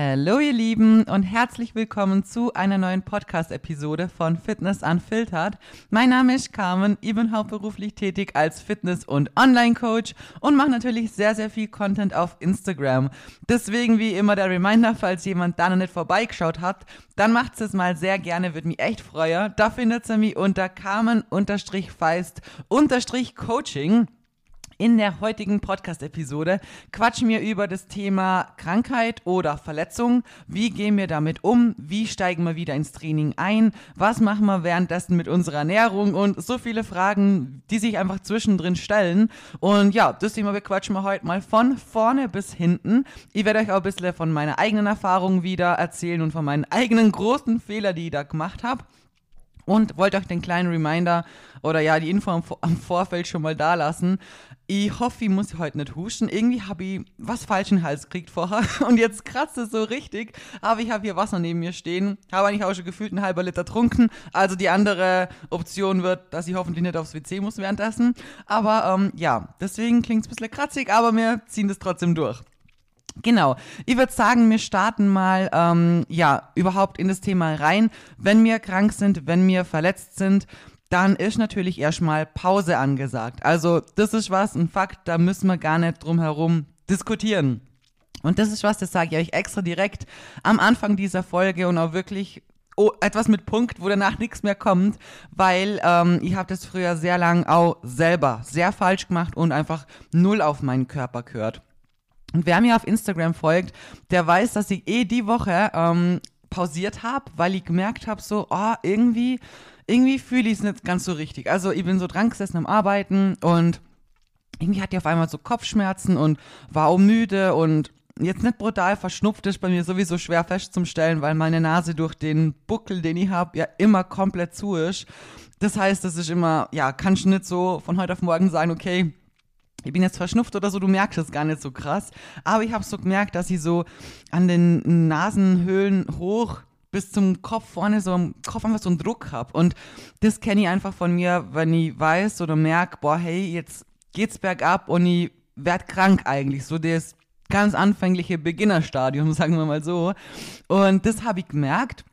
Hallo ihr Lieben und herzlich willkommen zu einer neuen Podcast-Episode von Fitness Unfiltered. Mein Name ist Carmen, ich bin hauptberuflich tätig als Fitness- und Online-Coach und mache natürlich sehr, sehr viel Content auf Instagram. Deswegen wie immer der Reminder, falls jemand da noch nicht vorbeigeschaut hat, dann macht es mal sehr gerne, würde mich echt freuen. Da findet ihr mich unter Carmen-Feist-Coaching. In der heutigen Podcast-Episode quatschen wir über das Thema Krankheit oder Verletzung. Wie gehen wir damit um? Wie steigen wir wieder ins Training ein? Was machen wir währenddessen mit unserer Ernährung? Und so viele Fragen, die sich einfach zwischendrin stellen. Und ja, das Thema wir quatschen wir heute mal von vorne bis hinten. Ich werde euch auch ein bisschen von meiner eigenen Erfahrung wieder erzählen und von meinen eigenen großen Fehlern, die ich da gemacht habe. Und wollte euch den kleinen Reminder oder ja, die Info am Vorfeld schon mal da lassen. Ich hoffe, ich muss heute nicht huschen. Irgendwie habe ich was falsch in den Hals gekriegt vorher und jetzt kratzt es so richtig. Aber ich habe hier Wasser neben mir stehen. Habe eigentlich auch schon gefühlt einen halber Liter trunken. Also die andere Option wird, dass ich hoffentlich nicht aufs WC muss währenddessen. Aber ähm, ja, deswegen klingt es ein bisschen kratzig, aber wir ziehen das trotzdem durch. Genau. Ich würde sagen, wir starten mal, ähm, ja, überhaupt in das Thema rein. Wenn wir krank sind, wenn wir verletzt sind, dann ist natürlich erstmal Pause angesagt. Also, das ist was, ein Fakt, da müssen wir gar nicht drum herum diskutieren. Und das ist was, das sage ich euch extra direkt am Anfang dieser Folge und auch wirklich oh, etwas mit Punkt, wo danach nichts mehr kommt, weil ähm, ich habe das früher sehr lang auch selber sehr falsch gemacht und einfach null auf meinen Körper gehört. Und wer mir auf Instagram folgt, der weiß, dass ich eh die Woche ähm, pausiert habe, weil ich gemerkt habe, so, oh, irgendwie, irgendwie fühle ich es nicht ganz so richtig. Also ich bin so dran gesessen am Arbeiten und irgendwie hatte ich auf einmal so Kopfschmerzen und war auch müde und jetzt nicht brutal verschnupft ist bei mir sowieso schwer festzustellen, weil meine Nase durch den Buckel, den ich habe, ja immer komplett zu ist. Das heißt, das ist immer, ja, kannst du nicht so von heute auf morgen sagen, okay, ich bin jetzt verschnupft oder so, du merkst es gar nicht so krass. Aber ich habe so gemerkt, dass ich so an den Nasenhöhlen hoch bis zum Kopf vorne so im Kopf einfach so einen Druck habe. Und das kenne ich einfach von mir, wenn ich weiß oder merke, boah, hey, jetzt geht's bergab und ich werd krank eigentlich. So das ganz anfängliche Beginnerstadium, sagen wir mal so. Und das habe ich gemerkt.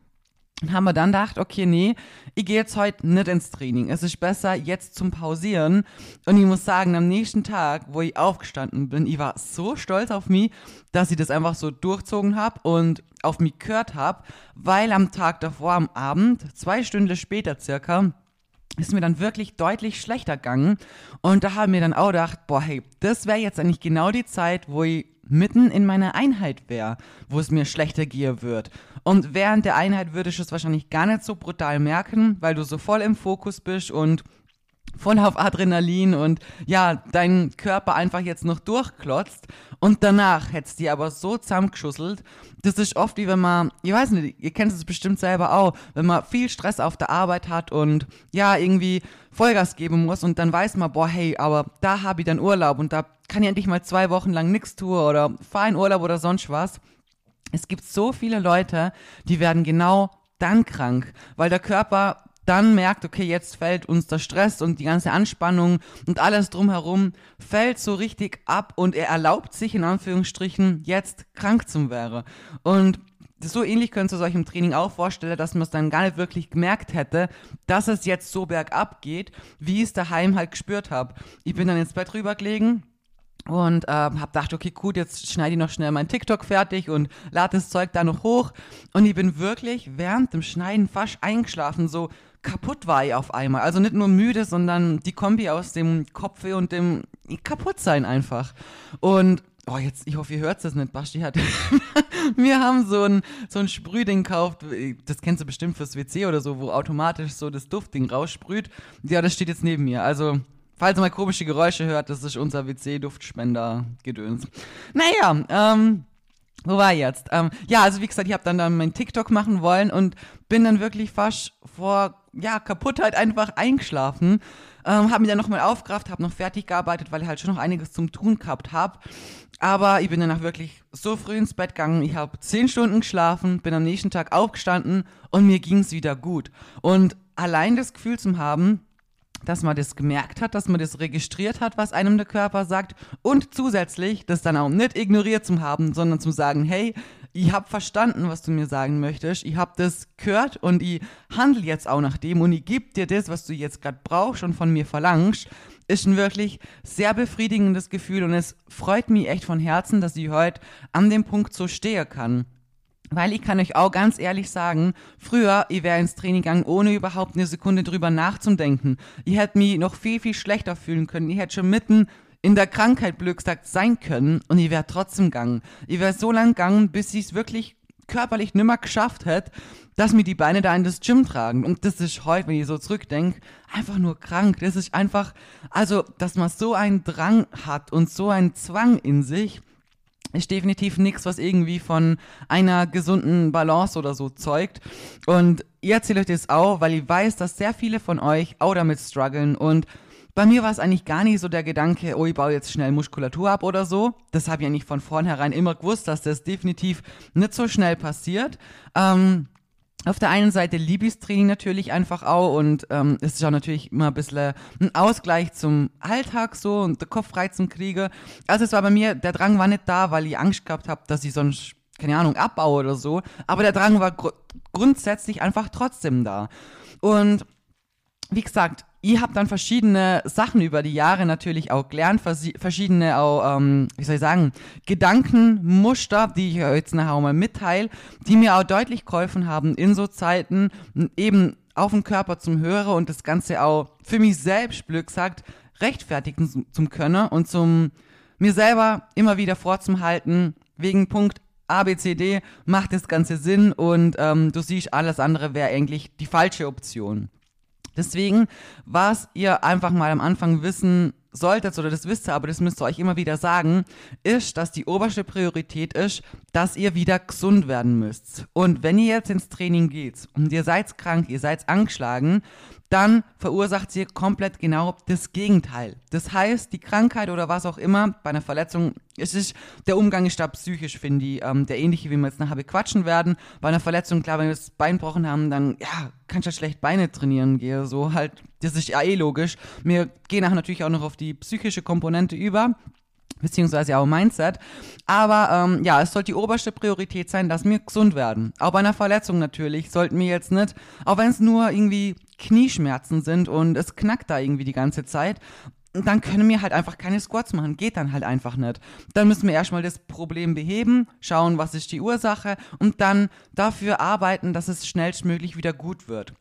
Haben wir dann gedacht, okay, nee, ich gehe jetzt heute nicht ins Training. Es ist besser jetzt zum Pausieren. Und ich muss sagen, am nächsten Tag, wo ich aufgestanden bin, ich war so stolz auf mich, dass ich das einfach so durchzogen habe und auf mich gehört habe, weil am Tag davor, am Abend, zwei Stunden später circa, ist mir dann wirklich deutlich schlechter gegangen. Und da haben wir dann auch gedacht, boah, hey, das wäre jetzt eigentlich genau die Zeit, wo ich mitten in meiner Einheit wäre, wo es mir schlechter gehen wird. Und während der Einheit würde ich es wahrscheinlich gar nicht so brutal merken, weil du so voll im Fokus bist und voll auf Adrenalin und ja, dein Körper einfach jetzt noch durchklotzt und danach hättest du aber so zusammengeschusselt. Das ist oft wie wenn man, ich weiß nicht, ihr kennt es bestimmt selber auch, wenn man viel Stress auf der Arbeit hat und ja, irgendwie Vollgas geben muss und dann weiß man, boah, hey, aber da habe ich dann Urlaub und da kann ich endlich mal zwei Wochen lang nichts tun oder fahr in Urlaub oder sonst was. Es gibt so viele Leute, die werden genau dann krank, weil der Körper dann merkt, okay, jetzt fällt uns der Stress und die ganze Anspannung und alles drumherum fällt so richtig ab und er erlaubt sich in Anführungsstrichen jetzt krank zu werden. Und so ähnlich könnt ihr euch im Training auch vorstellen, dass man es dann gar nicht wirklich gemerkt hätte, dass es jetzt so bergab geht, wie ich es daheim halt gespürt habe. Ich bin dann ins Bett rübergelegen und äh, habe gedacht, okay, gut, jetzt schneide ich noch schnell mein TikTok fertig und lade das Zeug da noch hoch. Und ich bin wirklich während dem Schneiden fast eingeschlafen, so kaputt war ich auf einmal. Also nicht nur müde, sondern die Kombi aus dem Kopfweh und dem Kaputtsein einfach. Und Oh, jetzt, ich hoffe, ihr hört es nicht. Basti hat. wir haben so ein, so ein Sprühding gekauft. Das kennst du bestimmt fürs WC oder so, wo automatisch so das Duftding raussprüht. Ja, das steht jetzt neben mir. Also, falls ihr mal komische Geräusche hört, das ist unser WC-Duftspender-Gedöns. Naja, ähm, wo war ich jetzt? Ähm, ja, also wie gesagt, ich habe dann, dann mein TikTok machen wollen und bin dann wirklich fast vor ja, Kaputtheit einfach eingeschlafen. Ähm, habe mich dann nochmal aufgerafft, habe noch fertig gearbeitet, weil ich halt schon noch einiges zum Tun gehabt habe. Aber ich bin danach wirklich so früh ins Bett gegangen. Ich habe zehn Stunden geschlafen, bin am nächsten Tag aufgestanden und mir ging es wieder gut. Und allein das Gefühl zu haben, dass man das gemerkt hat, dass man das registriert hat, was einem der Körper sagt und zusätzlich das dann auch nicht ignoriert zu haben, sondern zu sagen, hey, ich habe verstanden, was du mir sagen möchtest. Ich habe das gehört und ich handle jetzt auch nach dem und ich gebe dir das, was du jetzt gerade brauchst und von mir verlangst. Ist ein wirklich sehr befriedigendes Gefühl und es freut mich echt von Herzen, dass ich heute an dem Punkt so stehen kann. Weil ich kann euch auch ganz ehrlich sagen, früher, ich wäre ins Training gegangen, ohne überhaupt eine Sekunde drüber nachzudenken. Ich hätte mich noch viel, viel schlechter fühlen können. Ich hätte schon mitten in der Krankheit, blöd gesagt, sein können und ich wäre trotzdem gegangen. Ich wäre so lang gegangen, bis ich es wirklich körperlich nimmer geschafft hätte, dass mir die Beine da in das Gym tragen. Und das ist heute, wenn ich so zurückdenke, einfach nur krank. Das ist einfach, also, dass man so einen Drang hat und so einen Zwang in sich, ist definitiv nichts, was irgendwie von einer gesunden Balance oder so zeugt. Und ihr erzählt euch das auch, weil ich weiß, dass sehr viele von euch auch damit strugglen und bei mir war es eigentlich gar nicht so der Gedanke, oh, ich baue jetzt schnell Muskulatur ab oder so. Das habe ich eigentlich von vornherein immer gewusst, dass das definitiv nicht so schnell passiert. Ähm, auf der einen Seite liebe ich Training natürlich einfach auch und ähm, es ist auch natürlich immer ein bisschen ein Ausgleich zum Alltag so und der Kopf frei zum Kriege. Also es war bei mir, der Drang war nicht da, weil ich Angst gehabt habe, dass ich sonst, keine Ahnung, abbaue oder so. Aber der Drang war gr grundsätzlich einfach trotzdem da. Und wie gesagt, ihr habt dann verschiedene Sachen über die Jahre natürlich auch gelernt, verschiedene auch, ähm, wie soll ich sagen, Gedankenmuster, die ich euch jetzt nachher auch mal mitteile, die mir auch deutlich geholfen haben in so Zeiten eben auf den Körper zum Hörer und das Ganze auch für mich selbst, Glück sagt, rechtfertigen zum Können und zum mir selber immer wieder vorzuhalten, wegen Punkt A, B, C, D macht das Ganze Sinn und ähm, du siehst, alles andere wäre eigentlich die falsche Option. Deswegen, was ihr einfach mal am Anfang wissen solltet, oder das wisst ihr, aber das müsst ihr euch immer wieder sagen, ist, dass die oberste Priorität ist, dass ihr wieder gesund werden müsst. Und wenn ihr jetzt ins Training geht und ihr seid krank, ihr seid angeschlagen, dann verursacht sie komplett genau das Gegenteil. Das heißt, die Krankheit oder was auch immer bei einer Verletzung, es ist, der Umgang ist da psychisch, finde ich, ähm, der ähnliche, wie wir jetzt nachher bequatschen werden. Bei einer Verletzung, klar, wenn wir das Bein gebrochen haben, dann, ja, kannst du halt schlecht Beine trainieren gehen, so halt, das ist ja eh logisch. Wir gehen nachher natürlich auch noch auf die psychische Komponente über beziehungsweise auch Mindset. Aber ähm, ja, es sollte die oberste Priorität sein, dass wir gesund werden. Auch bei einer Verletzung natürlich sollten wir jetzt nicht, auch wenn es nur irgendwie Knieschmerzen sind und es knackt da irgendwie die ganze Zeit, dann können wir halt einfach keine Squats machen. Geht dann halt einfach nicht. Dann müssen wir erstmal das Problem beheben, schauen, was ist die Ursache und dann dafür arbeiten, dass es schnellstmöglich wieder gut wird.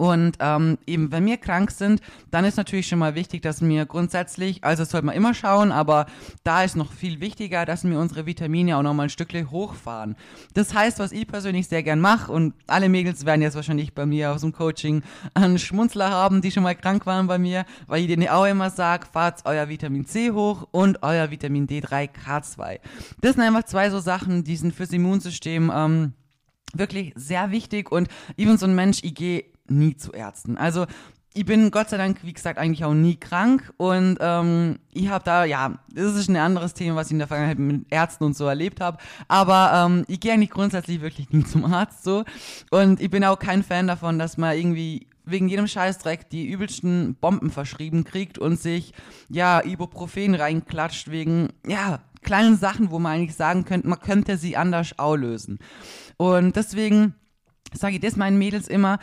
Und ähm, eben, wenn wir krank sind, dann ist natürlich schon mal wichtig, dass wir grundsätzlich, also sollte man immer schauen, aber da ist noch viel wichtiger, dass wir unsere Vitamine auch nochmal ein Stückchen hochfahren. Das heißt, was ich persönlich sehr gern mache, und alle Mädels werden jetzt wahrscheinlich bei mir aus dem Coaching einen Schmunzler haben, die schon mal krank waren bei mir, weil ich denen auch immer sage, fahrt euer Vitamin C hoch und euer Vitamin D3 K2. Das sind einfach zwei so Sachen, die sind fürs Immunsystem ähm, wirklich sehr wichtig und ich bin so ein Mensch, ich gehe nie zu Ärzten. Also ich bin Gott sei Dank, wie gesagt, eigentlich auch nie krank und ähm, ich habe da, ja, das ist ein anderes Thema, was ich in der Vergangenheit mit Ärzten und so erlebt habe, aber ähm, ich gehe eigentlich grundsätzlich wirklich nie zum Arzt so und ich bin auch kein Fan davon, dass man irgendwie wegen jedem Scheißdreck die übelsten Bomben verschrieben kriegt und sich, ja, Ibuprofen reinklatscht wegen, ja, kleinen Sachen, wo man eigentlich sagen könnte, man könnte sie anders auslösen. Und deswegen sage ich das meinen Mädels immer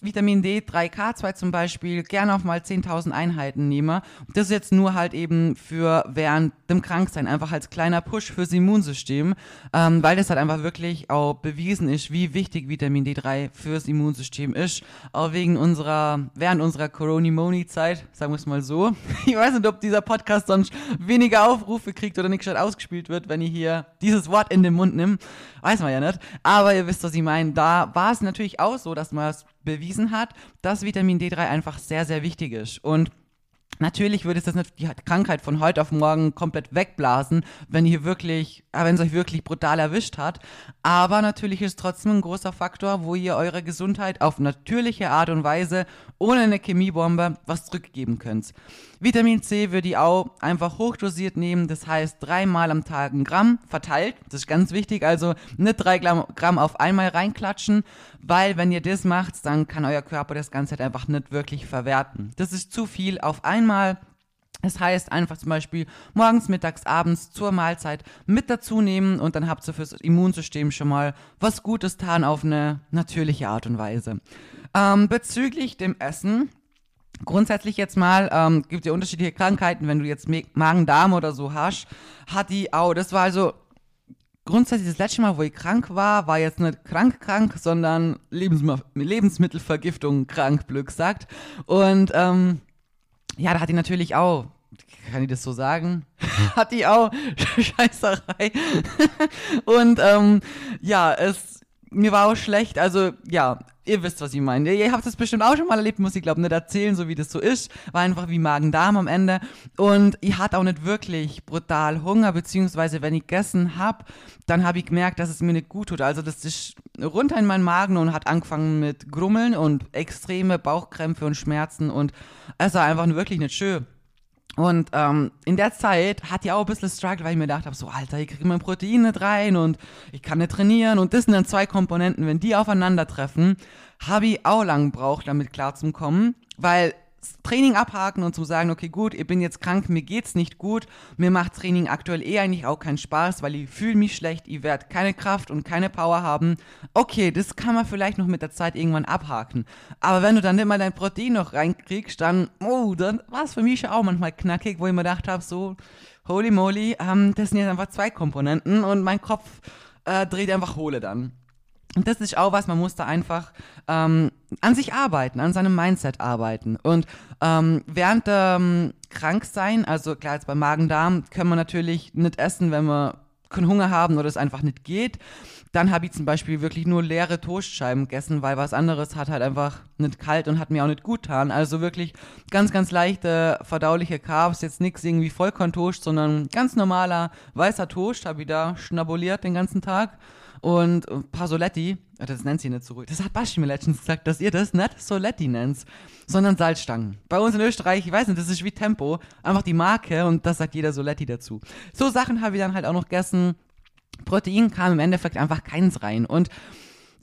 Vitamin D 3K2 zum Beispiel gerne auch mal 10.000 Einheiten nehme. Das ist jetzt nur halt eben für während dem Kranksein, einfach als kleiner Push fürs Immunsystem, ähm, weil das halt einfach wirklich auch bewiesen ist, wie wichtig Vitamin D3 fürs Immunsystem ist. Auch wegen unserer, während unserer Coronimoni-Zeit, sagen wir es mal so. Ich weiß nicht, ob dieser Podcast sonst weniger Aufrufe kriegt oder nicht statt ausgespielt wird, wenn ich hier dieses Wort in den Mund nehme. Weiß man ja nicht. Aber ihr wisst, was ich meine. Da war es natürlich auch so, dass man es bewiesen hat, dass Vitamin D3 einfach sehr, sehr wichtig ist. Und Natürlich würde es die Krankheit von heute auf morgen komplett wegblasen, wenn ihr wirklich, äh, wenn es euch wirklich brutal erwischt hat. Aber natürlich ist es trotzdem ein großer Faktor, wo ihr eure Gesundheit auf natürliche Art und Weise ohne eine Chemiebombe was zurückgeben könnt. Vitamin C würde ich auch einfach hochdosiert nehmen, das heißt dreimal am Tag ein Gramm verteilt. Das ist ganz wichtig, also nicht drei Gramm auf einmal reinklatschen, weil wenn ihr das macht, dann kann euer Körper das Ganze halt einfach nicht wirklich verwerten. Das ist zu viel auf einmal Das heißt, einfach zum Beispiel morgens, mittags, abends zur Mahlzeit mit dazu nehmen und dann habt ihr fürs Immunsystem schon mal was Gutes getan auf eine natürliche Art und Weise. Ähm, bezüglich dem Essen, grundsätzlich jetzt mal, ähm, gibt ja unterschiedliche Krankheiten, wenn du jetzt Magen-Darm oder so hast, hat die auch, das war also grundsätzlich das letzte Mal, wo ich krank war, war jetzt nicht krank krank, sondern Lebensm Lebensmittelvergiftung krank, blöd gesagt. Und ähm, ja, da hat die natürlich auch, kann ich das so sagen? hat die auch Scheißerei. und ähm, ja, es mir war auch schlecht, also ja, ihr wisst, was ich meine. Ihr habt das bestimmt auch schon mal erlebt, muss ich glaube nicht erzählen, so wie das so ist. War einfach wie Magen-Darm am Ende. Und ich hatte auch nicht wirklich brutal Hunger, beziehungsweise wenn ich gegessen habe, dann habe ich gemerkt, dass es mir nicht gut tut. Also das ist runter in meinen Magen und hat angefangen mit Grummeln und extreme Bauchkrämpfe und Schmerzen und es war einfach wirklich nicht schön. Und ähm, in der Zeit hat die auch ein bisschen Struggle, weil ich mir gedacht habe, so Alter, ich kriege mein Protein nicht rein und ich kann nicht trainieren. Und das sind dann zwei Komponenten, wenn die aufeinandertreffen, habe ich auch lang gebraucht, damit klarzukommen, weil Training abhaken und zu sagen, okay, gut, ich bin jetzt krank, mir geht's nicht gut, mir macht Training aktuell eh eigentlich auch keinen Spaß, weil ich fühle mich schlecht, ich werde keine Kraft und keine Power haben. Okay, das kann man vielleicht noch mit der Zeit irgendwann abhaken. Aber wenn du dann mal dein Protein noch reinkriegst, dann, oh, dann war es für mich schon auch manchmal knackig, wo ich mir gedacht habe, so, holy moly, ähm, das sind jetzt einfach zwei Komponenten und mein Kopf äh, dreht einfach Hohle dann. Und das ist auch was, man muss da einfach ähm, an sich arbeiten, an seinem Mindset arbeiten. Und ähm, während ähm, krank sein, also klar, jetzt beim Magen-Darm, können wir natürlich nicht essen, wenn wir keinen Hunger haben oder es einfach nicht geht. Dann habe ich zum Beispiel wirklich nur leere Toastscheiben gegessen, weil was anderes hat halt einfach nicht kalt und hat mir auch nicht gut getan. Also wirklich ganz, ganz leichte, verdauliche Carbs, jetzt nichts irgendwie Vollkorntoast, sondern ganz normaler weißer Toast habe ich da schnabuliert den ganzen Tag und Pasoletti, das nennt sie nicht so ruhig. Das hat Baschi mir letztens gesagt, dass ihr das nicht Soletti nennt, sondern Salzstangen. Bei uns in Österreich, ich weiß nicht, das ist wie Tempo, einfach die Marke und das sagt jeder Soletti dazu. So Sachen habe ich dann halt auch noch gegessen. Protein kam im Endeffekt einfach keins rein und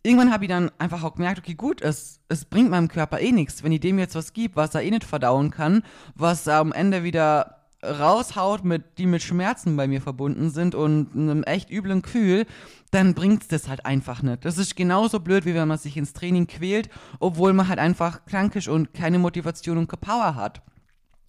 irgendwann habe ich dann einfach auch gemerkt, okay, gut, es, es bringt meinem Körper eh nichts, wenn ich dem jetzt was gibt, was er eh nicht verdauen kann, was am Ende wieder raushaut, mit, die mit Schmerzen bei mir verbunden sind und einem echt üblen Kühl, dann bringt's das halt einfach nicht. Das ist genauso blöd, wie wenn man sich ins Training quält, obwohl man halt einfach krank ist und keine Motivation und keine Power hat.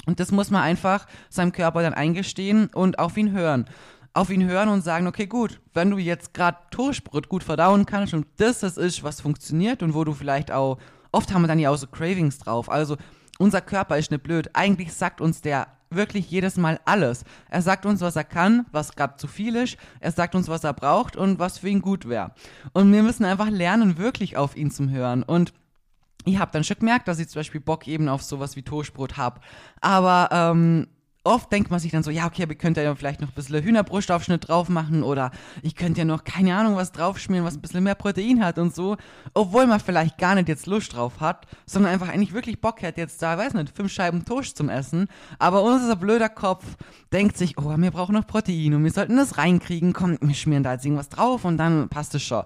Und das muss man einfach seinem Körper dann eingestehen und auf ihn hören. Auf ihn hören und sagen, okay, gut, wenn du jetzt gerade Toastbrot gut verdauen kannst und das das ist, was funktioniert und wo du vielleicht auch, oft haben wir dann ja auch so Cravings drauf. Also unser Körper ist nicht blöd. Eigentlich sagt uns der wirklich jedes Mal alles. Er sagt uns, was er kann, was gerade zu viel ist. Er sagt uns, was er braucht und was für ihn gut wäre. Und wir müssen einfach lernen, wirklich auf ihn zu hören. Und ich habe dann schon gemerkt, dass ich zum Beispiel Bock eben auf sowas wie Toastbrot habe. Aber ähm, oft denkt man sich dann so, ja, okay, aber ich könnte ja vielleicht noch ein bisschen Hühnerbrustaufschnitt drauf machen oder ich könnte ja noch, keine Ahnung, was draufschmieren, was ein bisschen mehr Protein hat und so. Obwohl man vielleicht gar nicht jetzt Lust drauf hat, sondern einfach eigentlich wirklich Bock hat, jetzt da, weiß nicht, fünf Scheiben Toast zum Essen. Aber unser blöder Kopf denkt sich, oh, wir brauchen noch Protein und wir sollten das reinkriegen. Komm, wir schmieren da jetzt irgendwas drauf und dann passt es schon.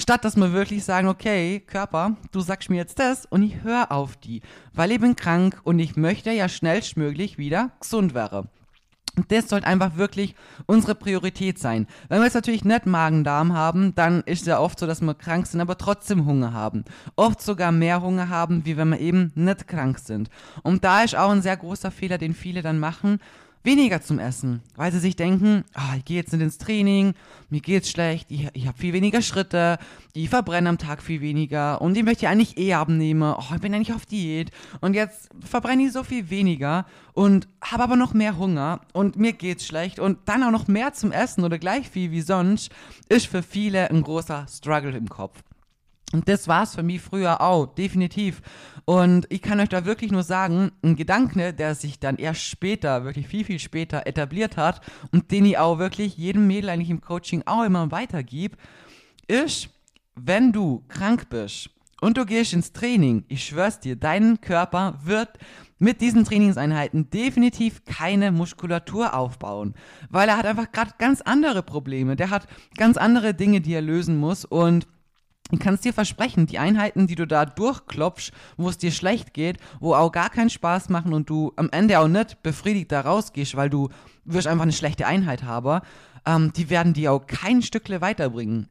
Statt dass wir wirklich sagen, okay, Körper, du sagst mir jetzt das und ich höre auf die, weil ich bin krank und ich möchte ja schnellstmöglich wieder gesund werden. Und das sollte einfach wirklich unsere Priorität sein. Wenn wir jetzt natürlich nicht Magen-Darm haben, dann ist es ja oft so, dass wir krank sind, aber trotzdem Hunger haben. Oft sogar mehr Hunger haben, wie wenn wir eben nicht krank sind. Und da ist auch ein sehr großer Fehler, den viele dann machen weniger zum Essen, weil sie sich denken, ah, ich gehe jetzt nicht ins Training, mir geht's schlecht, ich, ich habe viel weniger Schritte, ich verbrenne am Tag viel weniger und ich möchte ja eigentlich eh abnehmen, oh, ich bin eigentlich auf Diät und jetzt verbrenne ich so viel weniger und habe aber noch mehr Hunger und mir geht's schlecht und dann auch noch mehr zum Essen oder gleich viel wie sonst, ist für viele ein großer Struggle im Kopf. Und das war's für mich früher auch, definitiv. Und ich kann euch da wirklich nur sagen, ein Gedanke, der sich dann erst später, wirklich viel, viel später etabliert hat und den ich auch wirklich jedem Mädel eigentlich im Coaching auch immer weitergib, ist, wenn du krank bist und du gehst ins Training, ich schwör's dir, dein Körper wird mit diesen Trainingseinheiten definitiv keine Muskulatur aufbauen, weil er hat einfach gerade ganz andere Probleme, der hat ganz andere Dinge, die er lösen muss und ich kann es dir versprechen, die Einheiten, die du da durchklopfst, wo es dir schlecht geht, wo auch gar keinen Spaß machen und du am Ende auch nicht befriedigt da rausgehst, weil du wirst einfach eine schlechte Einheit haben, ähm, die werden dir auch kein Stückle weiterbringen.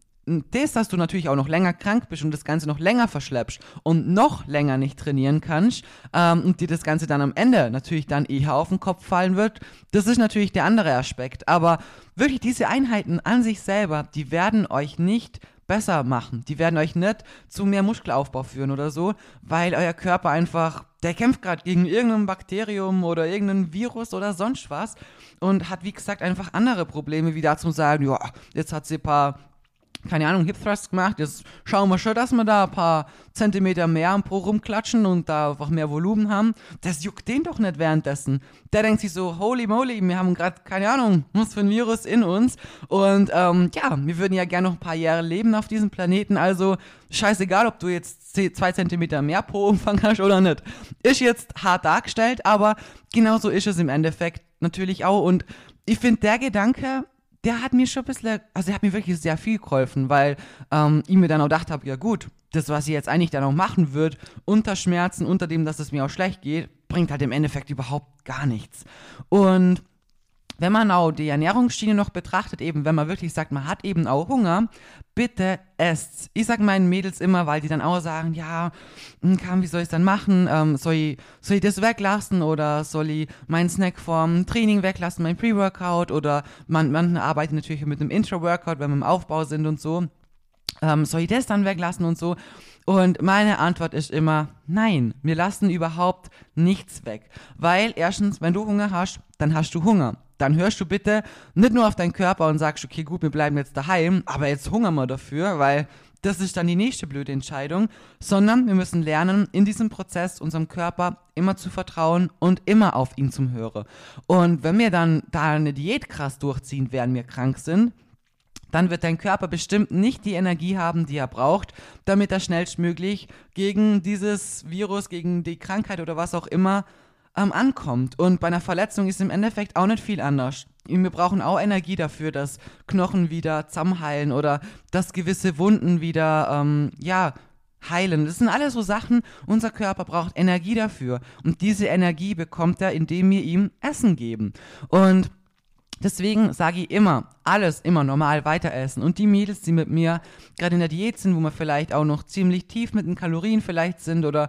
Das, dass du natürlich auch noch länger krank bist und das Ganze noch länger verschleppst und noch länger nicht trainieren kannst ähm, und dir das Ganze dann am Ende natürlich dann eher auf den Kopf fallen wird, das ist natürlich der andere Aspekt. Aber wirklich diese Einheiten an sich selber, die werden euch nicht besser machen. Die werden euch nicht zu mehr Muskelaufbau führen oder so, weil euer Körper einfach, der kämpft gerade gegen irgendein Bakterium oder irgendein Virus oder sonst was und hat, wie gesagt, einfach andere Probleme, wie da zu sagen, ja, jetzt hat sie ein paar keine Ahnung, Hip Thrust gemacht. Jetzt schauen wir schon, dass wir da ein paar Zentimeter mehr am Po rumklatschen und da einfach mehr Volumen haben. Das juckt den doch nicht währenddessen. Der denkt sich so, holy moly, wir haben gerade, keine Ahnung, was für ein Virus in uns. Und ähm, ja, wir würden ja gerne noch ein paar Jahre leben auf diesem Planeten. Also scheißegal, ob du jetzt zwei Zentimeter mehr Po-Umfang hast oder nicht. Ist jetzt hart dargestellt, aber genauso ist es im Endeffekt natürlich auch. Und ich finde, der Gedanke der hat mir schon ein bisschen, also der hat mir wirklich sehr viel geholfen, weil ähm, ich mir dann auch gedacht habe, ja gut, das, was ich jetzt eigentlich dann auch machen wird, unter Schmerzen, unter dem, dass es mir auch schlecht geht, bringt halt im Endeffekt überhaupt gar nichts. Und wenn man auch die Ernährungsschiene noch betrachtet, eben wenn man wirklich sagt, man hat eben auch Hunger, bitte esst. Ich sage meinen Mädels immer, weil die dann auch sagen, ja, hm, Kam, wie soll ich dann machen? Ähm, soll, ich, soll ich das weglassen oder soll ich meinen Snack vom Training weglassen, mein Pre-Workout oder man, man arbeitet natürlich mit einem Intro-Workout, wenn wir im Aufbau sind und so. Ähm, soll ich das dann weglassen und so? Und meine Antwort ist immer, nein, wir lassen überhaupt nichts weg. Weil erstens, wenn du Hunger hast, dann hast du Hunger dann hörst du bitte nicht nur auf deinen Körper und sagst, okay, gut, wir bleiben jetzt daheim, aber jetzt hungern wir dafür, weil das ist dann die nächste blöde Entscheidung, sondern wir müssen lernen, in diesem Prozess unserem Körper immer zu vertrauen und immer auf ihn zum Hören. Und wenn wir dann da eine Diät krass durchziehen, während wir krank sind, dann wird dein Körper bestimmt nicht die Energie haben, die er braucht, damit er schnellstmöglich gegen dieses Virus, gegen die Krankheit oder was auch immer ähm, ankommt. Und bei einer Verletzung ist im Endeffekt auch nicht viel anders. Wir brauchen auch Energie dafür, dass Knochen wieder zusammenheilen oder dass gewisse Wunden wieder, ähm, ja, heilen. Das sind alles so Sachen, unser Körper braucht Energie dafür. Und diese Energie bekommt er, indem wir ihm Essen geben. Und Deswegen sage ich immer, alles immer normal weiter essen. Und die Mädels, die mit mir gerade in der Diät sind, wo wir vielleicht auch noch ziemlich tief mit den Kalorien vielleicht sind oder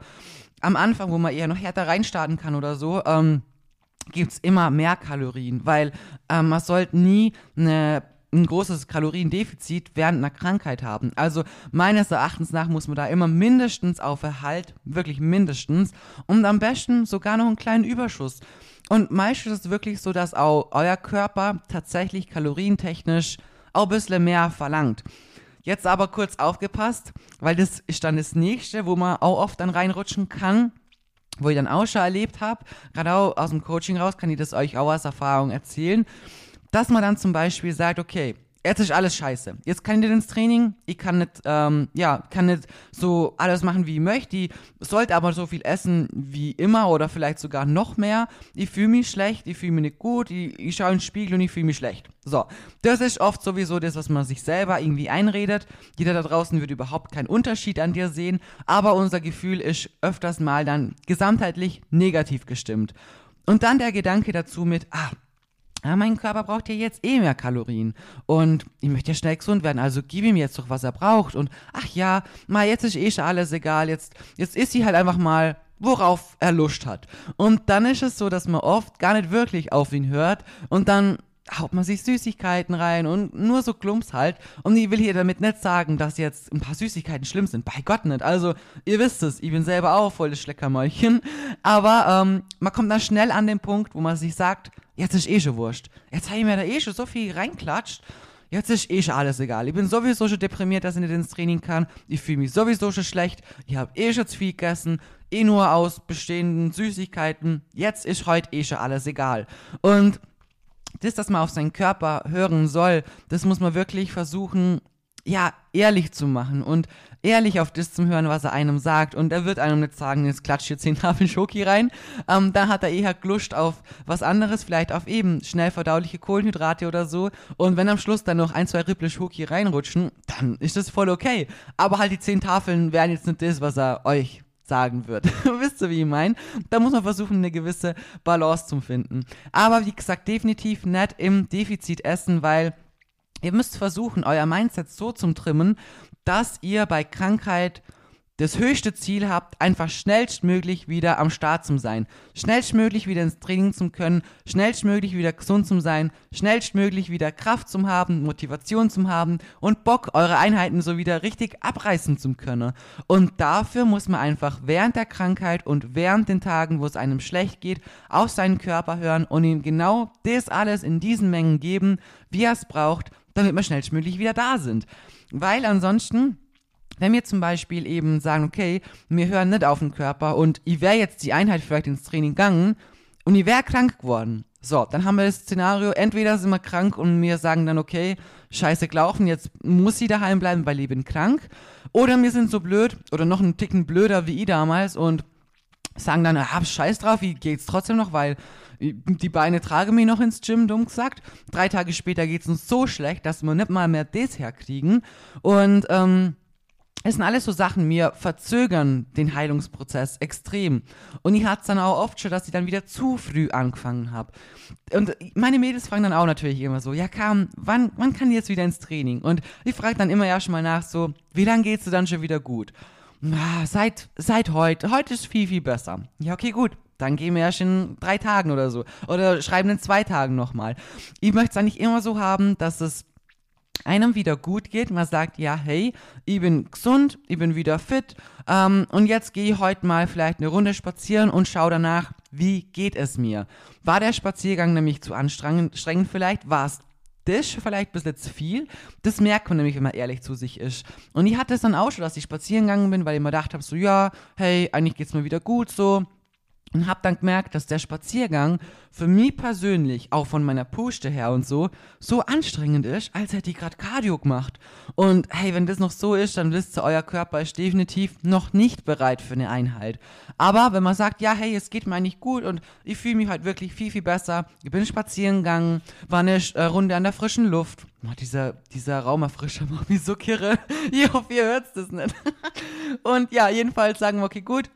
am Anfang, wo man eher noch härter reinstarten kann oder so, ähm, gibt es immer mehr Kalorien, weil ähm, man sollte nie eine ein großes Kaloriendefizit während einer Krankheit haben. Also meines Erachtens nach muss man da immer mindestens auf Erhalt, wirklich mindestens, und am besten sogar noch einen kleinen Überschuss. Und meistens ist es wirklich so, dass auch euer Körper tatsächlich kalorientechnisch auch ein bisschen mehr verlangt. Jetzt aber kurz aufgepasst, weil das ist dann das nächste, wo man auch oft dann reinrutschen kann, wo ich dann auch schon erlebt habe. Gerade auch aus dem Coaching raus kann ich das euch auch als Erfahrung erzählen, dass man dann zum Beispiel sagt, okay, jetzt ist alles scheiße. Jetzt kann ich nicht ins Training, ich kann nicht, ähm, ja, kann nicht so alles machen, wie ich möchte. Ich sollte aber so viel essen wie immer oder vielleicht sogar noch mehr. Ich fühle mich schlecht, ich fühle mich nicht gut, ich, ich schaue in den Spiegel und ich fühle mich schlecht. So, das ist oft sowieso das, was man sich selber irgendwie einredet. Jeder da draußen wird überhaupt keinen Unterschied an dir sehen, aber unser Gefühl ist öfters mal dann gesamtheitlich negativ gestimmt. Und dann der Gedanke dazu mit, ah, ja, mein Körper braucht ja jetzt eh mehr Kalorien. Und ich möchte ja schnell gesund werden, also gib ihm jetzt doch, was er braucht. Und ach ja, mal jetzt ist eh schon alles egal. Jetzt, jetzt isst sie halt einfach mal, worauf er Lust hat. Und dann ist es so, dass man oft gar nicht wirklich auf ihn hört und dann haut man sich Süßigkeiten rein und nur so Klumps halt. Und ich will hier damit nicht sagen, dass jetzt ein paar Süßigkeiten schlimm sind. Bei Gott nicht. Also, ihr wisst es, ich bin selber auch voll das Schleckermäulchen. Aber ähm, man kommt dann schnell an den Punkt, wo man sich sagt, jetzt ist eh schon wurscht. Jetzt habe ich mir da eh schon so viel reinklatscht. Jetzt ist eh schon alles egal. Ich bin sowieso schon deprimiert, dass ich nicht ins Training kann. Ich fühle mich sowieso schon schlecht. Ich habe eh schon zu viel gegessen. Eh nur aus bestehenden Süßigkeiten. Jetzt ist heute eh schon alles egal. Und das, dass man auf seinen Körper hören soll, das muss man wirklich versuchen, ja, ehrlich zu machen und ehrlich auf das zu hören, was er einem sagt. Und er wird einem nicht sagen, jetzt klatscht hier zehn Tafeln Schoki rein. Ähm, da hat er eher Lust auf was anderes, vielleicht auf eben schnell verdauliche Kohlenhydrate oder so. Und wenn am Schluss dann noch ein, zwei Ripple Schoki reinrutschen, dann ist das voll okay. Aber halt die zehn Tafeln wären jetzt nicht das, was er euch sagen wird. Wisst ihr, wie ich meine? Da muss man versuchen, eine gewisse Balance zu finden. Aber wie gesagt, definitiv nicht im Defizit essen, weil ihr müsst versuchen, euer Mindset so zu trimmen, dass ihr bei Krankheit das höchste Ziel habt, einfach schnellstmöglich wieder am Start zu sein. Schnellstmöglich wieder ins Training zu können, schnellstmöglich wieder gesund zu sein, schnellstmöglich wieder Kraft zu haben, Motivation zu haben und Bock, eure Einheiten so wieder richtig abreißen zu können. Und dafür muss man einfach während der Krankheit und während den Tagen, wo es einem schlecht geht, auf seinen Körper hören und ihm genau das alles in diesen Mengen geben, wie er es braucht, damit wir schnellstmöglich wieder da sind. Weil ansonsten wenn wir zum Beispiel eben sagen, okay, wir hören nicht auf den Körper und ich wäre jetzt die Einheit vielleicht ins Training gegangen und ich wäre krank geworden. So, dann haben wir das Szenario, entweder sind wir krank und wir sagen dann, okay, scheiße gelaufen, jetzt muss sie daheim bleiben, weil ich bin krank. Oder wir sind so blöd oder noch einen Ticken blöder wie ich damals und sagen dann, ah, scheiß drauf, wie geht's trotzdem noch, weil die Beine tragen mich noch ins Gym, dumm gesagt. Drei Tage später geht's uns so schlecht, dass wir nicht mal mehr das herkriegen. Und ähm, es sind alles so Sachen, mir verzögern den Heilungsprozess extrem. Und ich hatte es dann auch oft schon, dass ich dann wieder zu früh angefangen habe. Und meine Mädels fragen dann auch natürlich immer so, ja Kam, wann, wann kann die jetzt wieder ins Training? Und ich frage dann immer ja schon mal nach so, wie lange geht's dir dann schon wieder gut? Seit, seit heute. Heute ist viel, viel besser. Ja, okay, gut. Dann gehen wir erst in drei Tagen oder so. Oder schreiben in zwei Tagen nochmal. Ich möchte es eigentlich immer so haben, dass es einem wieder gut geht, man sagt, ja, hey, ich bin gesund, ich bin wieder fit ähm, und jetzt gehe ich heute mal vielleicht eine Runde spazieren und schaue danach, wie geht es mir. War der Spaziergang nämlich zu anstrengend vielleicht? War es das vielleicht ein bisschen zu viel? Das merkt man nämlich, wenn man ehrlich zu sich ist. Und ich hatte es dann auch schon, dass ich spazieren gegangen bin, weil ich mir gedacht habe, so, ja, hey, eigentlich geht es mir wieder gut so und habe dann gemerkt, dass der Spaziergang für mich persönlich, auch von meiner Puste her und so, so anstrengend ist, als hätte ich gerade Cardio gemacht. Und hey, wenn das noch so ist, dann wisst ihr, euer Körper ist definitiv noch nicht bereit für eine Einheit. Aber wenn man sagt, ja, hey, es geht mir eigentlich gut und ich fühle mich halt wirklich viel, viel besser, ich bin spazieren gegangen, war eine äh, Runde an der frischen Luft. Oh, dieser, dieser Raumerfrischer macht mich so kirre. Ich hoffe, ihr hört das nicht. und ja, jedenfalls sagen wir, okay, gut,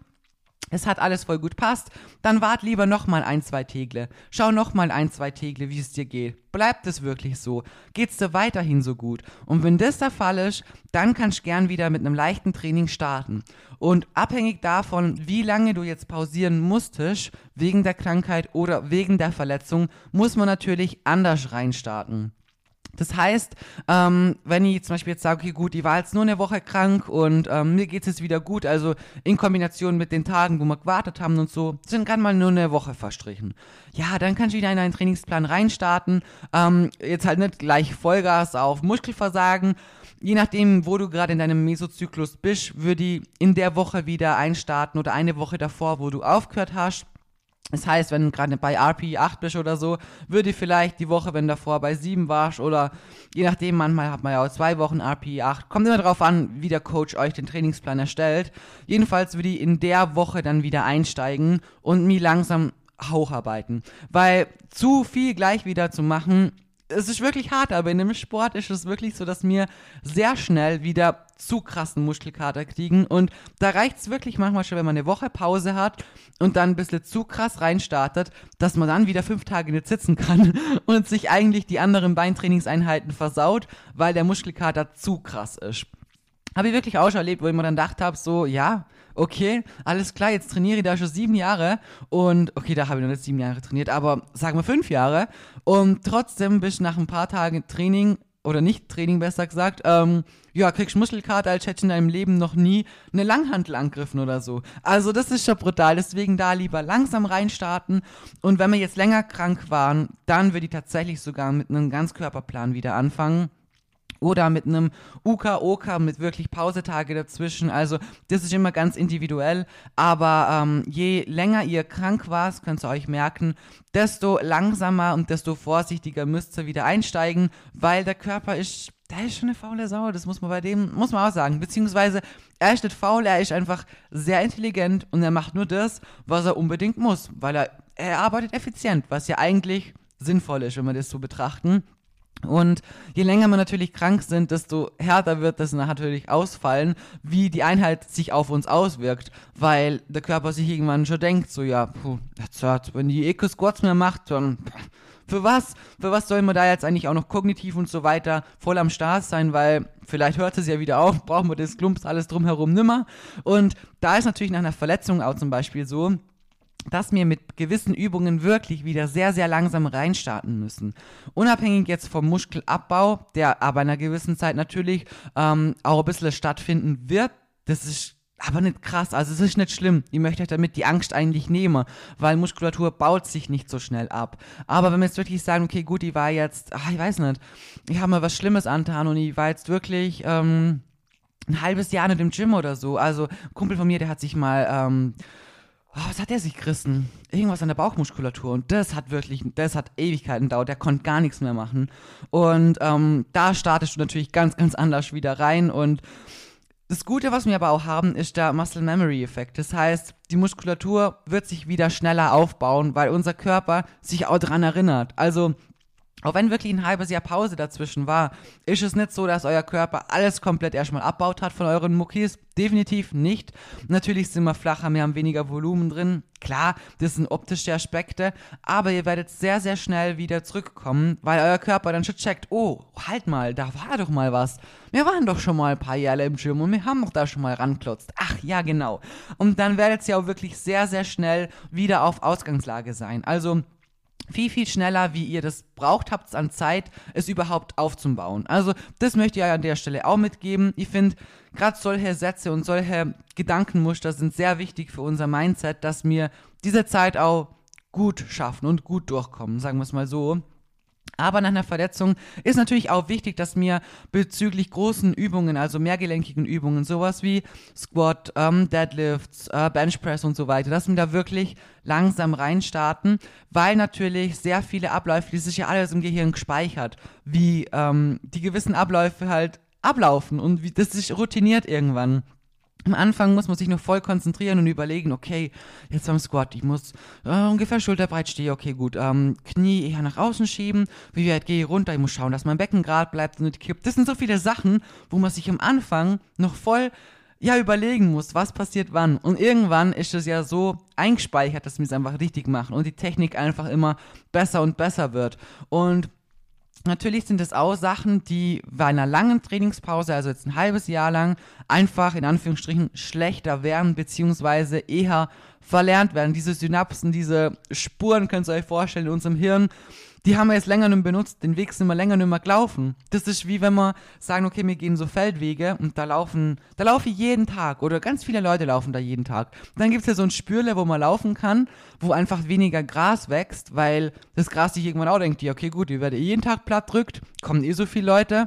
es hat alles voll gut passt, dann wart lieber nochmal ein, zwei Tegle. Schau nochmal ein, zwei Tegle, wie es dir geht. Bleibt es wirklich so? Geht's dir weiterhin so gut? Und wenn das der Fall ist, dann kannst du gern wieder mit einem leichten Training starten. Und abhängig davon, wie lange du jetzt pausieren musstest, wegen der Krankheit oder wegen der Verletzung, muss man natürlich anders reinstarten. Das heißt, ähm, wenn ich zum Beispiel jetzt sage, okay, gut, ich war jetzt nur eine Woche krank und ähm, mir geht es jetzt wieder gut, also in Kombination mit den Tagen, wo wir gewartet haben und so, sind gerade mal nur eine Woche verstrichen. Ja, dann kannst du wieder in deinen Trainingsplan reinstarten. Ähm, jetzt halt nicht gleich Vollgas auf Muskelversagen. Je nachdem, wo du gerade in deinem Mesozyklus bist, würde ich in der Woche wieder einstarten oder eine Woche davor, wo du aufgehört hast. Das heißt, wenn du gerade bei RP 8 bist oder so, würde vielleicht die Woche, wenn du davor bei 7 warst oder je nachdem, manchmal hat man ja auch zwei Wochen RP 8. Kommt immer drauf an, wie der Coach euch den Trainingsplan erstellt. Jedenfalls würde ich in der Woche dann wieder einsteigen und mich langsam hocharbeiten. Weil zu viel gleich wieder zu machen, es ist wirklich hart, aber in dem Sport ist es wirklich so, dass wir sehr schnell wieder zu krassen Muskelkater kriegen. Und da reicht es wirklich manchmal schon, wenn man eine Woche Pause hat und dann ein bisschen zu krass reinstartet, dass man dann wieder fünf Tage nicht sitzen kann und sich eigentlich die anderen Beintrainingseinheiten versaut, weil der Muskelkater zu krass ist. Habe ich wirklich auch schon erlebt, wo ich mir dann gedacht habe, so, ja, okay, alles klar, jetzt trainiere ich da schon sieben Jahre und, okay, da habe ich noch nicht sieben Jahre trainiert, aber sagen wir fünf Jahre und trotzdem bist nach ein paar Tagen Training oder nicht Training besser gesagt, ähm, ja, kriegst Muskelkater, als hättest du in deinem Leben noch nie eine Langhantel angegriffen oder so. Also das ist schon brutal, deswegen da lieber langsam reinstarten und wenn wir jetzt länger krank waren, dann würde ich tatsächlich sogar mit einem Ganzkörperplan wieder anfangen oder mit einem UK-OK mit wirklich Pausetage dazwischen. Also das ist immer ganz individuell. Aber ähm, je länger ihr krank wart, könnt ihr euch merken, desto langsamer und desto vorsichtiger müsst ihr wieder einsteigen, weil der Körper ist der ist schon eine faule Sau, das muss man bei dem, muss man auch sagen. Beziehungsweise, er ist nicht faul, er ist einfach sehr intelligent und er macht nur das, was er unbedingt muss, weil er, er arbeitet effizient, was ja eigentlich sinnvoll ist, wenn wir das so betrachten. Und je länger wir natürlich krank sind, desto härter wird das natürlich ausfallen, wie die Einheit sich auf uns auswirkt, weil der Körper sich irgendwann schon denkt, so ja, puh, jetzt hört, wenn die Eco-Squats mehr macht, dann für was? Für was soll man da jetzt eigentlich auch noch kognitiv und so weiter voll am Start sein, weil vielleicht hört es ja wieder auf, brauchen wir das Klumps alles drumherum nimmer. Und da ist natürlich nach einer Verletzung auch zum Beispiel so, dass wir mit gewissen Übungen wirklich wieder sehr, sehr langsam reinstarten müssen. Unabhängig jetzt vom Muskelabbau, der aber in einer gewissen Zeit natürlich ähm, auch ein bisschen stattfinden wird, das ist aber nicht krass, also es ist nicht schlimm. Ich möchte euch damit die Angst eigentlich nehmen, weil Muskulatur baut sich nicht so schnell ab. Aber wenn wir jetzt wirklich sagen, okay, gut, ich war jetzt, ach, ich weiß nicht, ich habe mir was Schlimmes angetan und ich war jetzt wirklich ähm, ein halbes Jahr nicht im Gym oder so. Also ein Kumpel von mir, der hat sich mal, ähm, oh, was hat der sich gerissen? Irgendwas an der Bauchmuskulatur und das hat wirklich, das hat Ewigkeiten gedauert, der konnte gar nichts mehr machen. Und ähm, da startest du natürlich ganz, ganz anders wieder rein und das Gute, was wir aber auch haben, ist der Muscle Memory Effekt. Das heißt, die Muskulatur wird sich wieder schneller aufbauen, weil unser Körper sich auch daran erinnert. Also auch wenn wirklich ein halbes Jahr Pause dazwischen war, ist es nicht so, dass euer Körper alles komplett erstmal abbaut hat von euren Muckis. Definitiv nicht. Natürlich sind wir flacher, wir haben weniger Volumen drin. Klar, das sind optische Aspekte, aber ihr werdet sehr, sehr schnell wieder zurückkommen, weil euer Körper dann schon checkt, oh, halt mal, da war doch mal was. Wir waren doch schon mal ein paar Jahre im Gym und wir haben doch da schon mal ranklotzt. Ach ja, genau. Und dann werdet ihr auch wirklich sehr, sehr schnell wieder auf Ausgangslage sein. Also, viel, viel schneller, wie ihr das braucht habt an Zeit, es überhaupt aufzubauen. Also, das möchte ich euch an der Stelle auch mitgeben. Ich finde, gerade solche Sätze und solche Gedankenmuster sind sehr wichtig für unser Mindset, dass wir diese Zeit auch gut schaffen und gut durchkommen, sagen wir es mal so. Aber nach einer Verletzung ist natürlich auch wichtig, dass mir bezüglich großen Übungen, also mehrgelenkigen Übungen, sowas wie Squat, ähm, Deadlifts, äh, Benchpress und so weiter, dass wir da wirklich langsam reinstarten, weil natürlich sehr viele Abläufe, die sich ja alles im Gehirn gespeichert, wie ähm, die gewissen Abläufe halt ablaufen und wie das sich routiniert irgendwann. Am Anfang muss man sich nur voll konzentrieren und überlegen, okay, jetzt beim Squat, ich muss äh, ungefähr schulterbreit stehen, okay, gut, ähm, Knie eher nach außen schieben, wie weit gehe ich runter, ich muss schauen, dass mein Becken gerade bleibt und nicht kippt. Das sind so viele Sachen, wo man sich am Anfang noch voll ja, überlegen muss, was passiert wann. Und irgendwann ist es ja so eingespeichert, dass wir es einfach richtig machen und die Technik einfach immer besser und besser wird. Und Natürlich sind es auch Sachen, die bei einer langen Trainingspause, also jetzt ein halbes Jahr lang, einfach in Anführungsstrichen schlechter werden, beziehungsweise eher verlernt werden. Diese Synapsen, diese Spuren, könnt ihr euch vorstellen, in unserem Hirn, die haben wir jetzt länger nicht mehr benutzt, den Weg sind wir länger nicht mehr gelaufen. Das ist wie wenn wir sagen, okay, wir gehen so Feldwege und da laufen, da laufe ich jeden Tag oder ganz viele Leute laufen da jeden Tag. Dann gibt es ja so ein Spürle, wo man laufen kann, wo einfach weniger Gras wächst, weil das Gras sich irgendwann auch denkt, ja, okay, gut, ihr werdet jeden Tag platt drückt, kommen eh so viele Leute,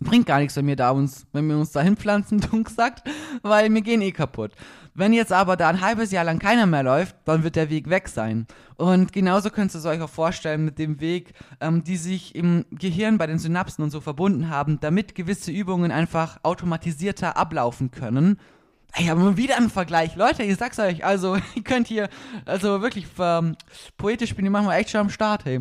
bringt gar nichts, wenn wir da uns, wenn wir uns da hinpflanzen, dumm gesagt, weil wir gehen eh kaputt. Wenn jetzt aber da ein halbes Jahr lang keiner mehr läuft, dann wird der Weg weg sein. Und genauso könnt ihr es euch auch vorstellen mit dem Weg, ähm, die sich im Gehirn bei den Synapsen und so verbunden haben, damit gewisse Übungen einfach automatisierter ablaufen können. Ey, aber wieder ein Vergleich. Leute, ich sag's euch, also, ihr könnt hier, also wirklich, ähm, poetisch bin ich manchmal echt schon am Start, hey.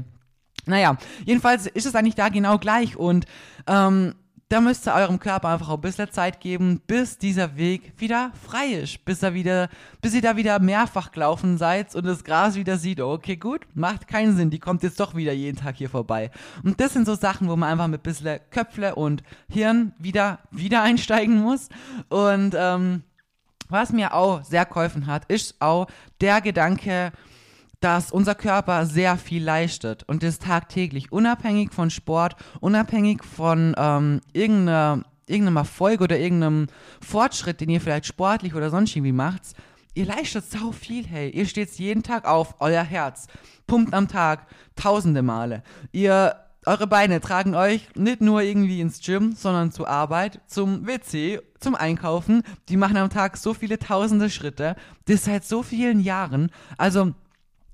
Naja, jedenfalls ist es eigentlich da genau gleich und, ähm, da müsst ihr eurem Körper einfach ein bisschen Zeit geben, bis dieser Weg wieder frei ist, bis er wieder, bis ihr da wieder mehrfach gelaufen seid und das Gras wieder sieht, okay, gut, macht keinen Sinn, die kommt jetzt doch wieder jeden Tag hier vorbei. Und das sind so Sachen, wo man einfach mit ein bisschen Köpfle und Hirn wieder, wieder einsteigen muss. Und ähm, was mir auch sehr geholfen hat, ist auch der Gedanke, dass unser Körper sehr viel leistet und das tagtäglich, unabhängig von Sport, unabhängig von ähm, irgendeiner, irgendeinem Erfolg oder irgendeinem Fortschritt, den ihr vielleicht sportlich oder sonst irgendwie macht. Ihr leistet so viel, hey. Ihr steht jeden Tag auf, euer Herz pumpt am Tag tausende Male. Ihr eure Beine tragen euch nicht nur irgendwie ins Gym, sondern zur Arbeit, zum WC, zum Einkaufen. Die machen am Tag so viele tausende Schritte. Das seit so vielen Jahren. Also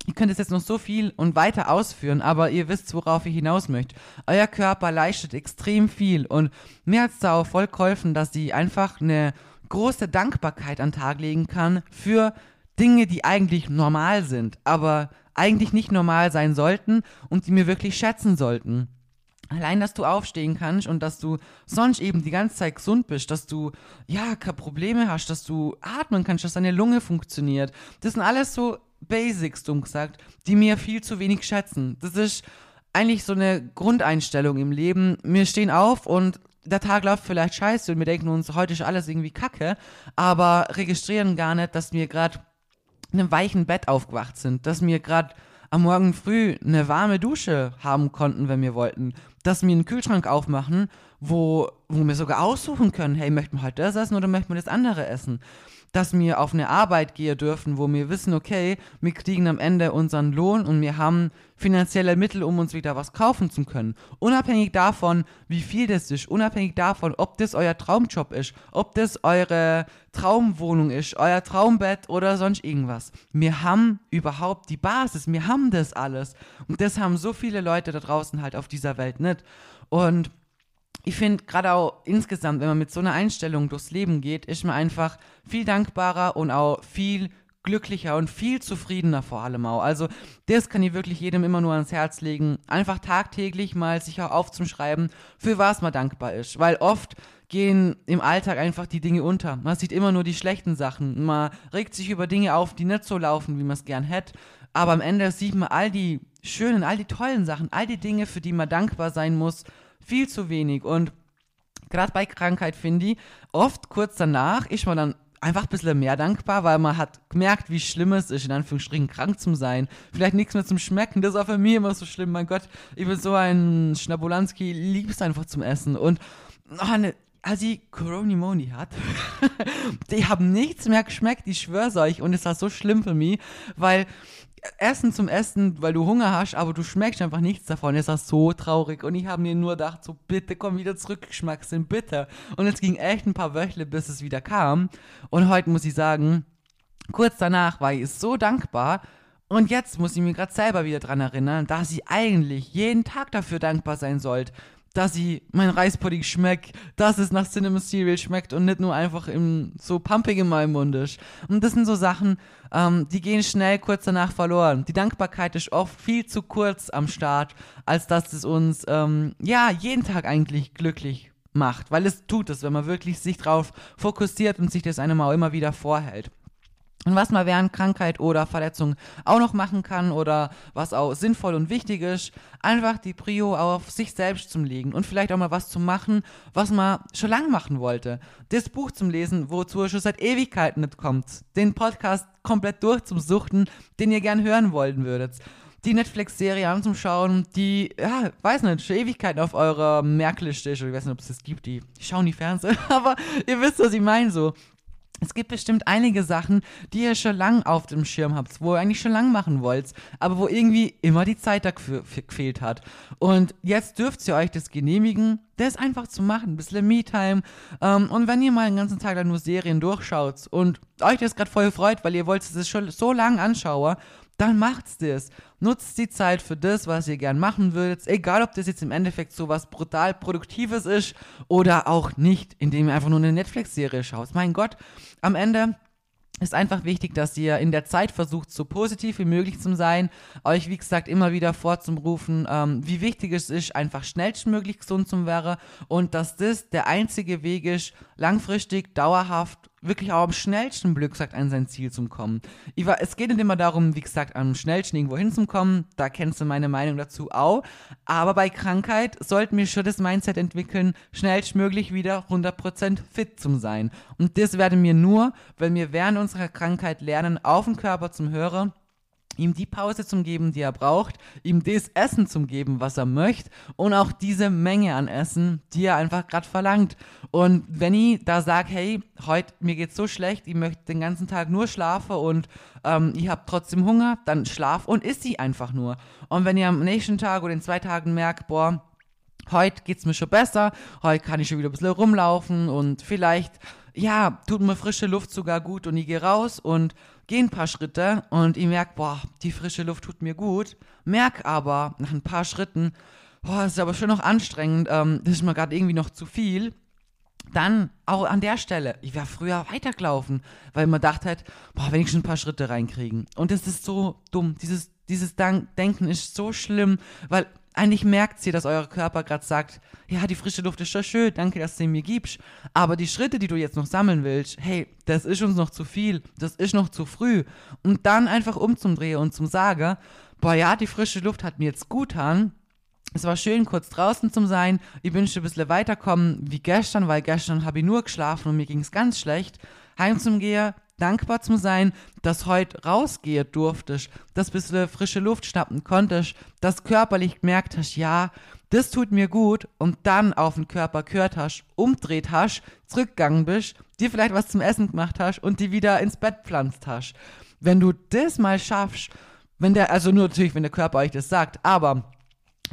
Ihr könnt es jetzt noch so viel und weiter ausführen, aber ihr wisst, worauf ich hinaus möchte. Euer Körper leistet extrem viel und mir hat es da auch voll geholfen, dass sie einfach eine große Dankbarkeit an Tag legen kann für Dinge, die eigentlich normal sind, aber eigentlich nicht normal sein sollten und die mir wirklich schätzen sollten. Allein, dass du aufstehen kannst und dass du sonst eben die ganze Zeit gesund bist, dass du ja keine Probleme hast, dass du atmen kannst, dass deine Lunge funktioniert. Das sind alles so Basics, dumm gesagt, die mir viel zu wenig schätzen. Das ist eigentlich so eine Grundeinstellung im Leben. Wir stehen auf und der Tag läuft vielleicht scheiße und wir denken uns, heute ist alles irgendwie kacke, aber registrieren gar nicht, dass wir gerade in einem weichen Bett aufgewacht sind, dass wir gerade am Morgen früh eine warme Dusche haben konnten, wenn wir wollten, dass wir einen Kühlschrank aufmachen, wo, wo wir sogar aussuchen können, hey, möchten wir heute das essen oder möchten wir das andere essen? Dass wir auf eine Arbeit gehen dürfen, wo wir wissen, okay, wir kriegen am Ende unseren Lohn und wir haben finanzielle Mittel, um uns wieder was kaufen zu können. Unabhängig davon, wie viel das ist, unabhängig davon, ob das euer Traumjob ist, ob das eure Traumwohnung ist, euer Traumbett oder sonst irgendwas. Wir haben überhaupt die Basis, wir haben das alles. Und das haben so viele Leute da draußen halt auf dieser Welt nicht. Und ich finde gerade auch insgesamt, wenn man mit so einer Einstellung durchs Leben geht, ist man einfach viel dankbarer und auch viel glücklicher und viel zufriedener vor allem auch. Also das kann ich wirklich jedem immer nur ans Herz legen. Einfach tagtäglich mal sich auch aufzuschreiben, für was man dankbar ist. Weil oft gehen im Alltag einfach die Dinge unter. Man sieht immer nur die schlechten Sachen. Man regt sich über Dinge auf, die nicht so laufen, wie man es gern hätte. Aber am Ende sieht man all die schönen, all die tollen Sachen, all die Dinge, für die man dankbar sein muss viel zu wenig. Und gerade bei Krankheit finde ich, oft kurz danach ist man dann einfach ein bisschen mehr dankbar, weil man hat gemerkt, wie schlimm es ist, in Anführungsstrichen krank zu sein. Vielleicht nichts mehr zum Schmecken, das auch für mich immer so schlimm. Mein Gott, ich bin so ein Schnabulanski, lieb es einfach zum Essen. Und oh, ne, als ich Coronimoni hat, die haben nichts mehr geschmeckt, ich schwör's euch. Und es war so schlimm für mich, weil Essen zum Essen, weil du Hunger hast, aber du schmeckst einfach nichts davon. Es war so traurig. Und ich habe mir nur gedacht, so bitte komm wieder zurück, Geschmackssinn, bitte. Und es ging echt ein paar Wöchle, bis es wieder kam. Und heute muss ich sagen, kurz danach war ich so dankbar. Und jetzt muss ich mir gerade selber wieder dran erinnern, dass ich eigentlich jeden Tag dafür dankbar sein sollte, dass sie mein Reispudding schmeckt, dass es nach Cinema Cereal schmeckt und nicht nur einfach im, so pumpig in meinem Mund ist. Und das sind so Sachen, ähm, die gehen schnell kurz danach verloren. Die Dankbarkeit ist oft viel zu kurz am Start, als dass es uns, ähm, ja, jeden Tag eigentlich glücklich macht. Weil es tut es, wenn man wirklich sich drauf fokussiert und sich das einem auch immer wieder vorhält. Und was man während Krankheit oder Verletzung auch noch machen kann oder was auch sinnvoll und wichtig ist, einfach die Prio auf sich selbst zu legen und vielleicht auch mal was zu machen, was man schon lange machen wollte. Das Buch zum Lesen, wozu ihr schon seit Ewigkeiten nicht kommt. Den Podcast komplett durch zum Suchten, den ihr gern hören wollen würdet. Die Netflix-Serie anzuschauen, die, ja, weiß nicht, schon Ewigkeiten auf eurer Merkliste ist. Ich weiß nicht, ob es das gibt, die, schauen die Fernsehen, aber ihr wisst, was ich meine so. Es gibt bestimmt einige Sachen, die ihr schon lang auf dem Schirm habt, wo ihr eigentlich schon lang machen wollt, aber wo irgendwie immer die Zeit dafür gefehlt hat. Und jetzt dürft ihr euch das genehmigen, das einfach zu machen, ein bisschen Me-Time. Ähm, und wenn ihr mal den ganzen Tag dann nur Serien durchschaut und euch das gerade voll freut, weil ihr wollt es schon so lang anschauen dann macht's das. Nutzt die Zeit für das, was ihr gern machen würdet. Egal, ob das jetzt im Endeffekt so was brutal Produktives ist oder auch nicht, indem ihr einfach nur eine Netflix-Serie schaut. Mein Gott, am Ende ist einfach wichtig, dass ihr in der Zeit versucht, so positiv wie möglich zu sein, euch wie gesagt immer wieder vorzurufen, ähm, wie wichtig es ist, einfach schnellstmöglich gesund zu werden und dass das der einzige Weg ist, langfristig, dauerhaft wirklich auch am schnellsten, Glück sagt, an sein Ziel zu kommen. War, es geht nicht immer darum, wie gesagt, am schnellsten irgendwo hinzukommen. Da kennst du meine Meinung dazu auch. Aber bei Krankheit sollten wir schon das Mindset entwickeln, schnellstmöglich wieder 100% fit zu sein. Und das werden wir nur, wenn wir während unserer Krankheit lernen, auf den Körper zum Hören ihm die Pause zum geben, die er braucht, ihm das Essen zum geben, was er möchte und auch diese Menge an Essen, die er einfach gerade verlangt. Und wenn ich da sage, hey, heute mir geht's so schlecht, ich möchte den ganzen Tag nur schlafen und ähm, ich habe trotzdem Hunger, dann schlaf und isst sie einfach nur. Und wenn ihr am nächsten Tag oder in zwei Tagen merkt, boah, heute geht's mir schon besser, heute kann ich schon wieder ein bisschen rumlaufen und vielleicht ja, tut mir frische Luft sogar gut und ich gehe raus und gehe ein paar Schritte und ich merke, boah, die frische Luft tut mir gut. Merk aber nach ein paar Schritten, boah, ist aber schon noch anstrengend, ähm, das ist mir gerade irgendwie noch zu viel. Dann auch an der Stelle, ich wäre früher weitergelaufen, weil man dachte halt, boah, wenigstens ein paar Schritte reinkriegen. Und das ist so dumm. Dieses, dieses Denken ist so schlimm, weil eigentlich merkt ihr, dass euer Körper gerade sagt, ja, die frische Luft ist schon schön, danke, dass du mir gibst. Aber die Schritte, die du jetzt noch sammeln willst, hey, das ist uns noch zu viel, das ist noch zu früh. Und dann einfach umzudrehen und zum Sagen, boah, ja, die frische Luft hat mir jetzt gut an. Es war schön, kurz draußen zu sein. Ich bin schon ein bisschen weiterkommen wie gestern, weil gestern habe ich nur geschlafen und mir ging es ganz schlecht. Heim zum Geher, dankbar zu sein, dass heute rausgehen durftest, dass du bisschen frische Luft schnappen konntest, dass körperlich gemerkt hast, ja, das tut mir gut und dann auf den Körper gehört hast, umdreht hast, zurückgegangen bist, dir vielleicht was zum Essen gemacht hast und die wieder ins Bett pflanzt hast. Wenn du das mal schaffst, wenn der, also nur natürlich, wenn der Körper euch das sagt, aber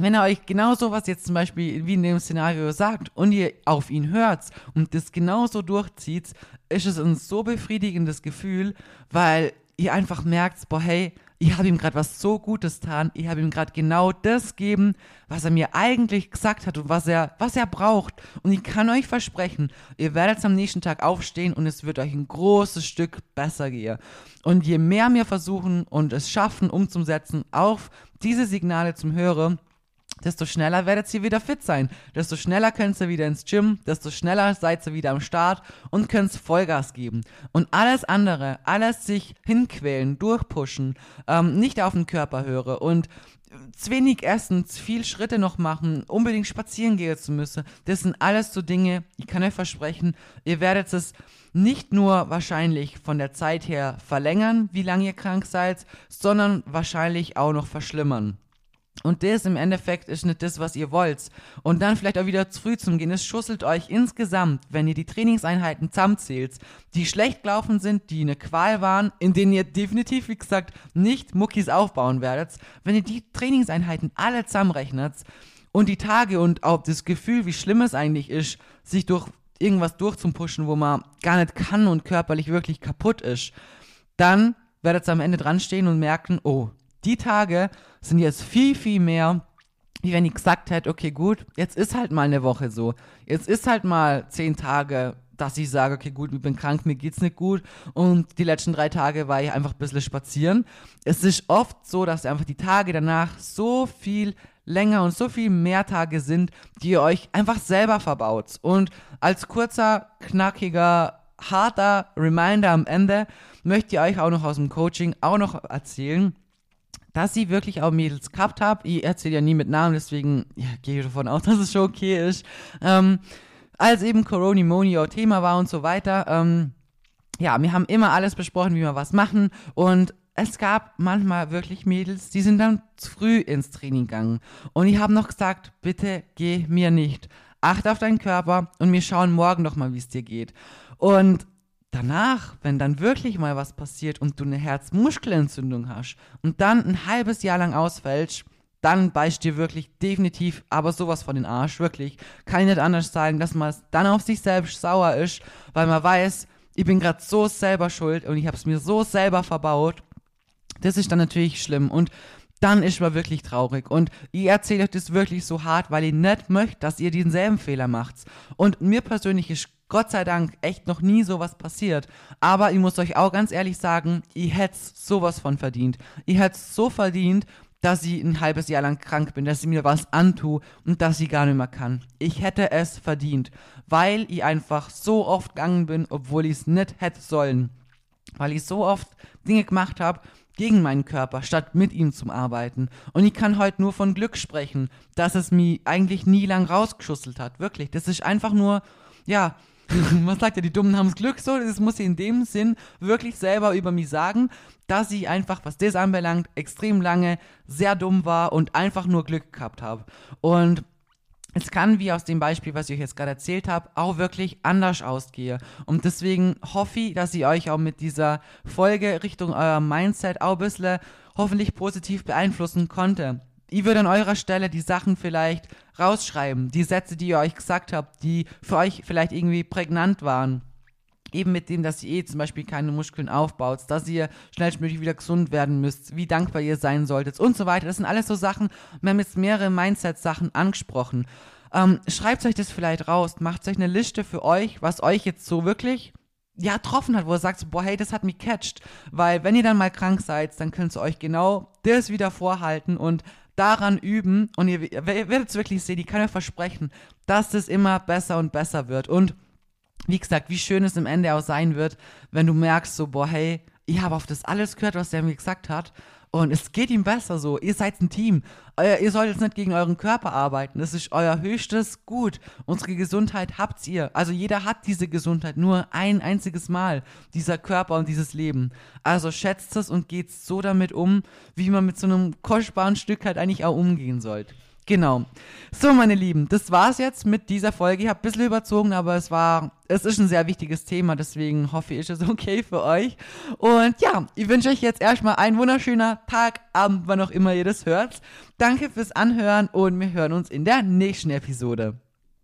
wenn er euch genau sowas jetzt zum Beispiel wie in dem Szenario sagt und ihr auf ihn hört und das genauso durchzieht, ist es ein so befriedigendes Gefühl, weil ihr einfach merkt, boah, hey, ich habe ihm gerade was so Gutes getan, ich habe ihm gerade genau das gegeben, was er mir eigentlich gesagt hat und was er, was er braucht. Und ich kann euch versprechen, ihr werdet am nächsten Tag aufstehen und es wird euch ein großes Stück besser gehen. Und je mehr wir versuchen und es schaffen, umzusetzen, auf diese Signale zum Hören, desto schneller werdet ihr wieder fit sein. Desto schneller könnt ihr wieder ins Gym, desto schneller seid ihr wieder am Start und könnt Vollgas geben. Und alles andere, alles sich hinquälen, durchpushen, ähm, nicht auf den Körper höre und zu wenig essen, viel Schritte noch machen, unbedingt spazieren gehen zu müssen, das sind alles so Dinge, ich kann euch versprechen, ihr werdet es nicht nur wahrscheinlich von der Zeit her verlängern, wie lange ihr krank seid, sondern wahrscheinlich auch noch verschlimmern. Und das im Endeffekt ist nicht das, was ihr wollt. Und dann vielleicht auch wieder zu früh zum Gehen. Es schusselt euch insgesamt, wenn ihr die Trainingseinheiten zusammenzählt, die schlecht gelaufen sind, die eine Qual waren, in denen ihr definitiv, wie gesagt, nicht Muckis aufbauen werdet. Wenn ihr die Trainingseinheiten alle zusammenrechnet und die Tage und auch das Gefühl, wie schlimm es eigentlich ist, sich durch irgendwas durchzupushen, wo man gar nicht kann und körperlich wirklich kaputt ist, dann werdet ihr am Ende dran stehen und merken, oh, die Tage sind jetzt viel, viel mehr, wie wenn ich gesagt hätte, okay, gut, jetzt ist halt mal eine Woche so. Jetzt ist halt mal zehn Tage, dass ich sage, okay, gut, ich bin krank, mir geht's nicht gut. Und die letzten drei Tage war ich einfach ein bisschen spazieren. Es ist oft so, dass einfach die Tage danach so viel länger und so viel mehr Tage sind, die ihr euch einfach selber verbaut. Und als kurzer, knackiger, harter Reminder am Ende möchte ich euch auch noch aus dem Coaching auch noch erzählen, dass sie wirklich auch Mädels gehabt habe. Ich erzähle ja nie mit Namen, deswegen ja, gehe ich davon aus, dass es schon okay ist. Ähm, als eben Corona Moni auch Thema war und so weiter, ähm, ja, wir haben immer alles besprochen, wie wir was machen und es gab manchmal wirklich Mädels, die sind dann zu früh ins Training gegangen. Und ich habe noch gesagt, bitte geh mir nicht. Achte auf deinen Körper und wir schauen morgen noch mal, wie es dir geht. Und danach, wenn dann wirklich mal was passiert und du eine Herzmuskelentzündung hast und dann ein halbes Jahr lang ausfällst, dann beißt dir wirklich definitiv aber sowas von den Arsch, wirklich. Kann ich nicht anders sagen, dass man dann auf sich selbst sauer ist, weil man weiß, ich bin gerade so selber schuld und ich habe es mir so selber verbaut. Das ist dann natürlich schlimm und dann ist man wirklich traurig. Und ich erzähle euch das wirklich so hart, weil ich nicht möchte, dass ihr denselben Fehler macht. Und mir persönlich ist Gott sei Dank echt noch nie sowas passiert. Aber ich muss euch auch ganz ehrlich sagen, ich hätte sowas von verdient. Ich hätte so verdient, dass ich ein halbes Jahr lang krank bin, dass ich mir was antue und dass ich gar nicht mehr kann. Ich hätte es verdient, weil ich einfach so oft gegangen bin, obwohl ich es nicht hätte sollen. Weil ich so oft Dinge gemacht habe gegen meinen Körper, statt mit ihm zu arbeiten. Und ich kann heute nur von Glück sprechen, dass es mich eigentlich nie lang rausgeschusselt hat. Wirklich. Das ist einfach nur, ja, man sagt ja, die Dummen haben das Glück so, das muss ich in dem Sinn wirklich selber über mich sagen, dass ich einfach, was das anbelangt, extrem lange sehr dumm war und einfach nur Glück gehabt habe. Und es kann, wie aus dem Beispiel, was ich euch jetzt gerade erzählt habe, auch wirklich anders ausgehen. Und deswegen hoffe ich, dass ich euch auch mit dieser Folge Richtung euer Mindset auch ein bisschen hoffentlich positiv beeinflussen konnte ich würde an eurer Stelle die Sachen vielleicht rausschreiben, die Sätze, die ihr euch gesagt habt, die für euch vielleicht irgendwie prägnant waren. eben mit dem, dass ihr eh zum Beispiel keine Muskeln aufbaut, dass ihr schnellstmöglich wieder gesund werden müsst, wie dankbar ihr sein solltet und so weiter. Das sind alles so Sachen, wir haben jetzt mehrere Mindset-Sachen angesprochen. Ähm, schreibt euch das vielleicht raus, macht euch eine Liste für euch, was euch jetzt so wirklich ja, getroffen hat, wo ihr sagt, boah, hey, das hat mich catcht. Weil wenn ihr dann mal krank seid, dann könnt ihr euch genau das wieder vorhalten und daran üben und ihr, ihr werdet es wirklich sehen, ich kann euch versprechen, dass das immer besser und besser wird. Und wie gesagt, wie schön es im Ende auch sein wird, wenn du merkst, so, boah, hey, ich habe auf das alles gehört, was der mir gesagt hat. Und es geht ihm besser so. Ihr seid ein Team. Ihr sollt jetzt nicht gegen euren Körper arbeiten. Das ist euer höchstes Gut. Unsere Gesundheit habt ihr. Also jeder hat diese Gesundheit nur ein einziges Mal. Dieser Körper und dieses Leben. Also schätzt es und geht so damit um, wie man mit so einem kostbaren Stück halt eigentlich auch umgehen sollte. Genau. So, meine Lieben, das war's jetzt mit dieser Folge. Ich habe ein bisschen überzogen, aber es war, es ist ein sehr wichtiges Thema, deswegen hoffe ich, ist es okay für euch. Und ja, ich wünsche euch jetzt erstmal einen wunderschönen Tag, Abend, wann auch immer ihr das hört. Danke fürs Anhören und wir hören uns in der nächsten Episode.